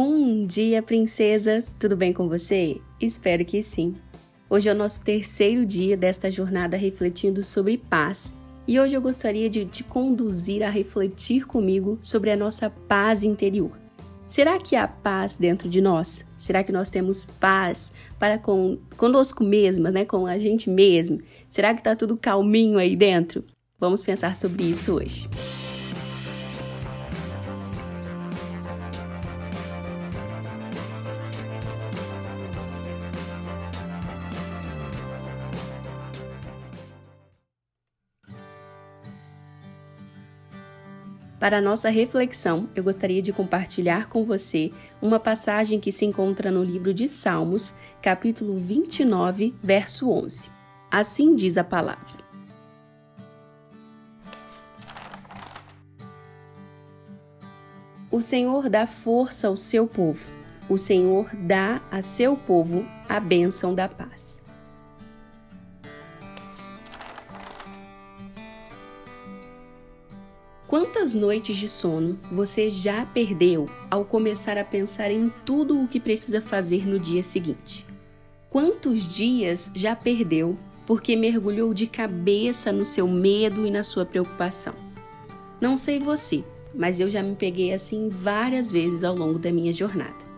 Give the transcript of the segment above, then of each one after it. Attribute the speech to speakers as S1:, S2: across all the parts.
S1: Bom dia, princesa! Tudo bem com você? Espero que sim. Hoje é o nosso terceiro dia desta jornada refletindo sobre paz. E hoje eu gostaria de te conduzir a refletir comigo sobre a nossa paz interior. Será que há paz dentro de nós? Será que nós temos paz para com conosco mesmas, né? Com a gente mesmo? Será que está tudo calminho aí dentro? Vamos pensar sobre isso hoje. Para a nossa reflexão, eu gostaria de compartilhar com você uma passagem que se encontra no livro de Salmos, capítulo 29, verso 11. Assim diz a palavra: O Senhor dá força ao seu povo, o Senhor dá a seu povo a bênção da paz. Quantas noites de sono você já perdeu ao começar a pensar em tudo o que precisa fazer no dia seguinte? Quantos dias já perdeu porque mergulhou de cabeça no seu medo e na sua preocupação? Não sei você, mas eu já me peguei assim várias vezes ao longo da minha jornada.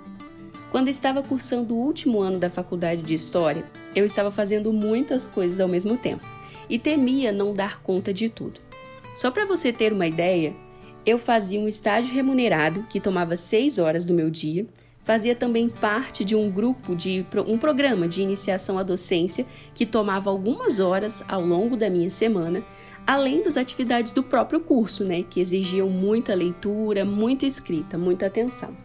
S1: Quando estava cursando o último ano da faculdade de História, eu estava fazendo muitas coisas ao mesmo tempo e temia não dar conta de tudo. Só para você ter uma ideia, eu fazia um estágio remunerado que tomava seis horas do meu dia, fazia também parte de um grupo de um programa de iniciação à docência que tomava algumas horas ao longo da minha semana, além das atividades do próprio curso, né, que exigiam muita leitura, muita escrita, muita atenção.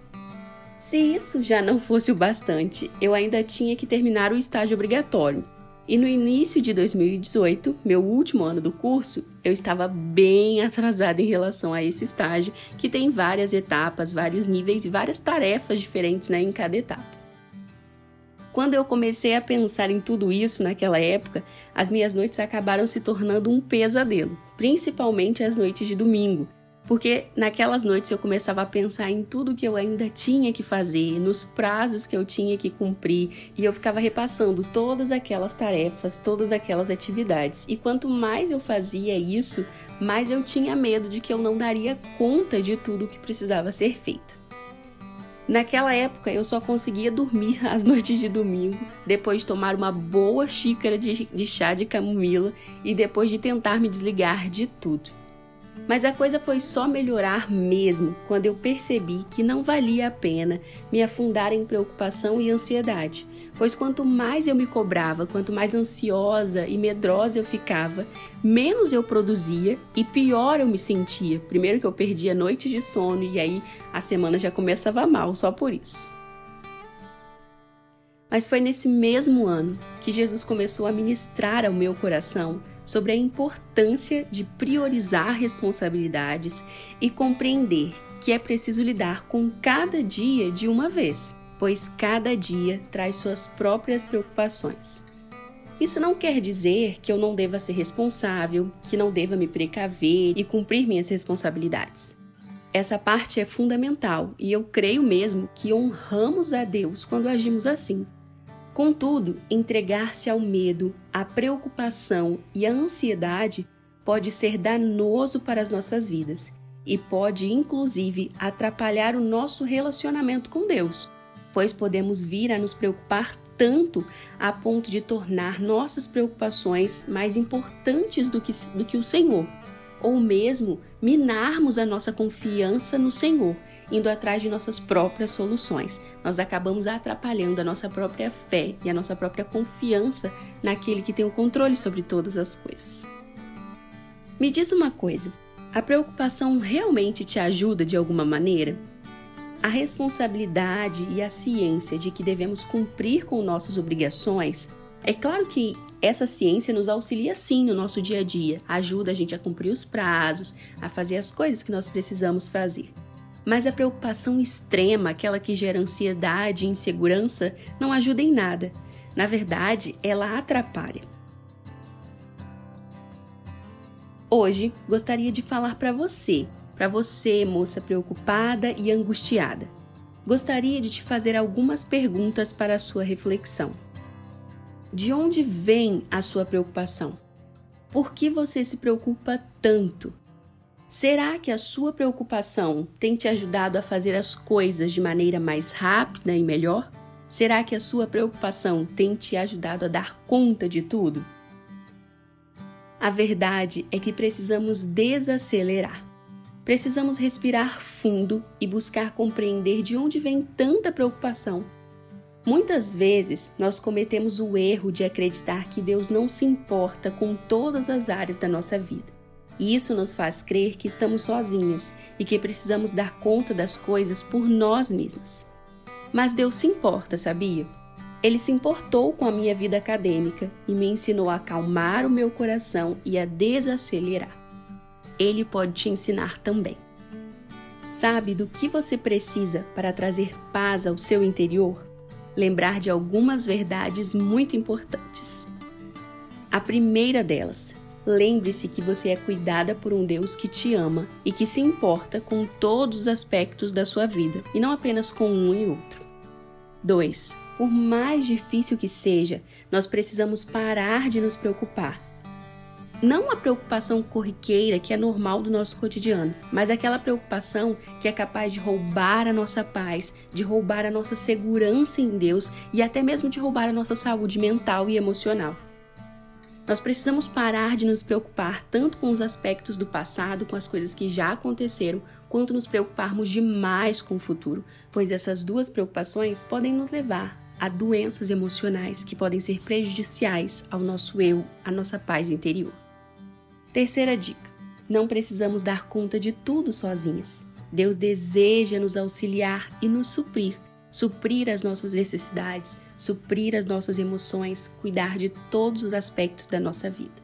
S1: Se isso já não fosse o bastante, eu ainda tinha que terminar o estágio obrigatório, e no início de 2018, meu último ano do curso, eu estava bem atrasada em relação a esse estágio, que tem várias etapas, vários níveis e várias tarefas diferentes né, em cada etapa. Quando eu comecei a pensar em tudo isso naquela época, as minhas noites acabaram se tornando um pesadelo, principalmente as noites de domingo, porque naquelas noites eu começava a pensar em tudo que eu ainda tinha que fazer, nos prazos que eu tinha que cumprir, e eu ficava repassando todas aquelas tarefas, todas aquelas atividades. E quanto mais eu fazia isso, mais eu tinha medo de que eu não daria conta de tudo que precisava ser feito. Naquela época eu só conseguia dormir às noites de domingo, depois de tomar uma boa xícara de, de chá de camomila e depois de tentar me desligar de tudo. Mas a coisa foi só melhorar mesmo quando eu percebi que não valia a pena me afundar em preocupação e ansiedade, pois quanto mais eu me cobrava, quanto mais ansiosa e medrosa eu ficava, menos eu produzia e pior eu me sentia. Primeiro que eu perdia noites de sono e aí a semana já começava mal só por isso. Mas foi nesse mesmo ano que Jesus começou a ministrar ao meu coração sobre a importância de priorizar responsabilidades e compreender que é preciso lidar com cada dia de uma vez, pois cada dia traz suas próprias preocupações. Isso não quer dizer que eu não deva ser responsável, que não deva me precaver e cumprir minhas responsabilidades. Essa parte é fundamental e eu creio mesmo que honramos a Deus quando agimos assim. Contudo, entregar-se ao medo, à preocupação e à ansiedade pode ser danoso para as nossas vidas e pode, inclusive, atrapalhar o nosso relacionamento com Deus, pois podemos vir a nos preocupar tanto a ponto de tornar nossas preocupações mais importantes do que, do que o Senhor, ou mesmo minarmos a nossa confiança no Senhor indo atrás de nossas próprias soluções. Nós acabamos atrapalhando a nossa própria fé e a nossa própria confiança naquele que tem o controle sobre todas as coisas. Me diz uma coisa: a preocupação realmente te ajuda de alguma maneira? A responsabilidade e a ciência de que devemos cumprir com nossas obrigações, é claro que essa ciência nos auxilia sim no nosso dia a dia, ajuda a gente a cumprir os prazos, a fazer as coisas que nós precisamos fazer. Mas a preocupação extrema, aquela que gera ansiedade e insegurança, não ajuda em nada. Na verdade, ela atrapalha. Hoje, gostaria de falar para você, para você, moça preocupada e angustiada. gostaria de te fazer algumas perguntas para a sua reflexão. De onde vem a sua preocupação? Por que você se preocupa tanto? Será que a sua preocupação tem te ajudado a fazer as coisas de maneira mais rápida e melhor? Será que a sua preocupação tem te ajudado a dar conta de tudo? A verdade é que precisamos desacelerar. Precisamos respirar fundo e buscar compreender de onde vem tanta preocupação. Muitas vezes nós cometemos o erro de acreditar que Deus não se importa com todas as áreas da nossa vida. E isso nos faz crer que estamos sozinhas e que precisamos dar conta das coisas por nós mesmas. Mas Deus se importa, sabia? Ele se importou com a minha vida acadêmica e me ensinou a acalmar o meu coração e a desacelerar. Ele pode te ensinar também. Sabe do que você precisa para trazer paz ao seu interior? Lembrar de algumas verdades muito importantes. A primeira delas Lembre-se que você é cuidada por um Deus que te ama e que se importa com todos os aspectos da sua vida e não apenas com um e outro. 2. Por mais difícil que seja, nós precisamos parar de nos preocupar. Não a preocupação corriqueira que é normal do nosso cotidiano, mas aquela preocupação que é capaz de roubar a nossa paz, de roubar a nossa segurança em Deus e até mesmo de roubar a nossa saúde mental e emocional. Nós precisamos parar de nos preocupar tanto com os aspectos do passado, com as coisas que já aconteceram, quanto nos preocuparmos demais com o futuro, pois essas duas preocupações podem nos levar a doenças emocionais que podem ser prejudiciais ao nosso eu, à nossa paz interior. Terceira dica: não precisamos dar conta de tudo sozinhas. Deus deseja nos auxiliar e nos suprir suprir as nossas necessidades, suprir as nossas emoções, cuidar de todos os aspectos da nossa vida.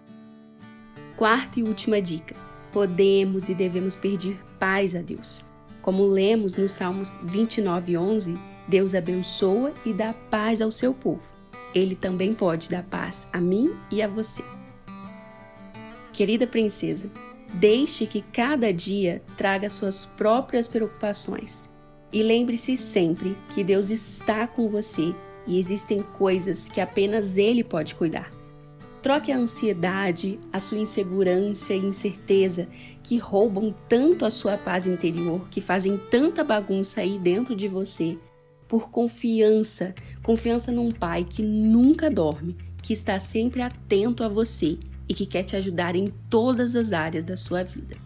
S1: Quarta e última dica: podemos e devemos pedir paz a Deus. Como lemos no Salmos 29:11, Deus abençoa e dá paz ao seu povo. Ele também pode dar paz a mim e a você. Querida princesa, deixe que cada dia traga suas próprias preocupações e lembre-se sempre que Deus está com você e existem coisas que apenas Ele pode cuidar. Troque a ansiedade, a sua insegurança e incerteza que roubam tanto a sua paz interior, que fazem tanta bagunça aí dentro de você, por confiança, confiança num Pai que nunca dorme, que está sempre atento a você e que quer te ajudar em todas as áreas da sua vida.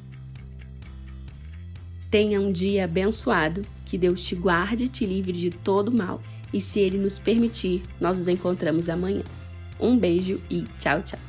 S1: Tenha um dia abençoado que Deus te guarde e te livre de todo mal. E se Ele nos permitir, nós nos encontramos amanhã. Um beijo e tchau, tchau.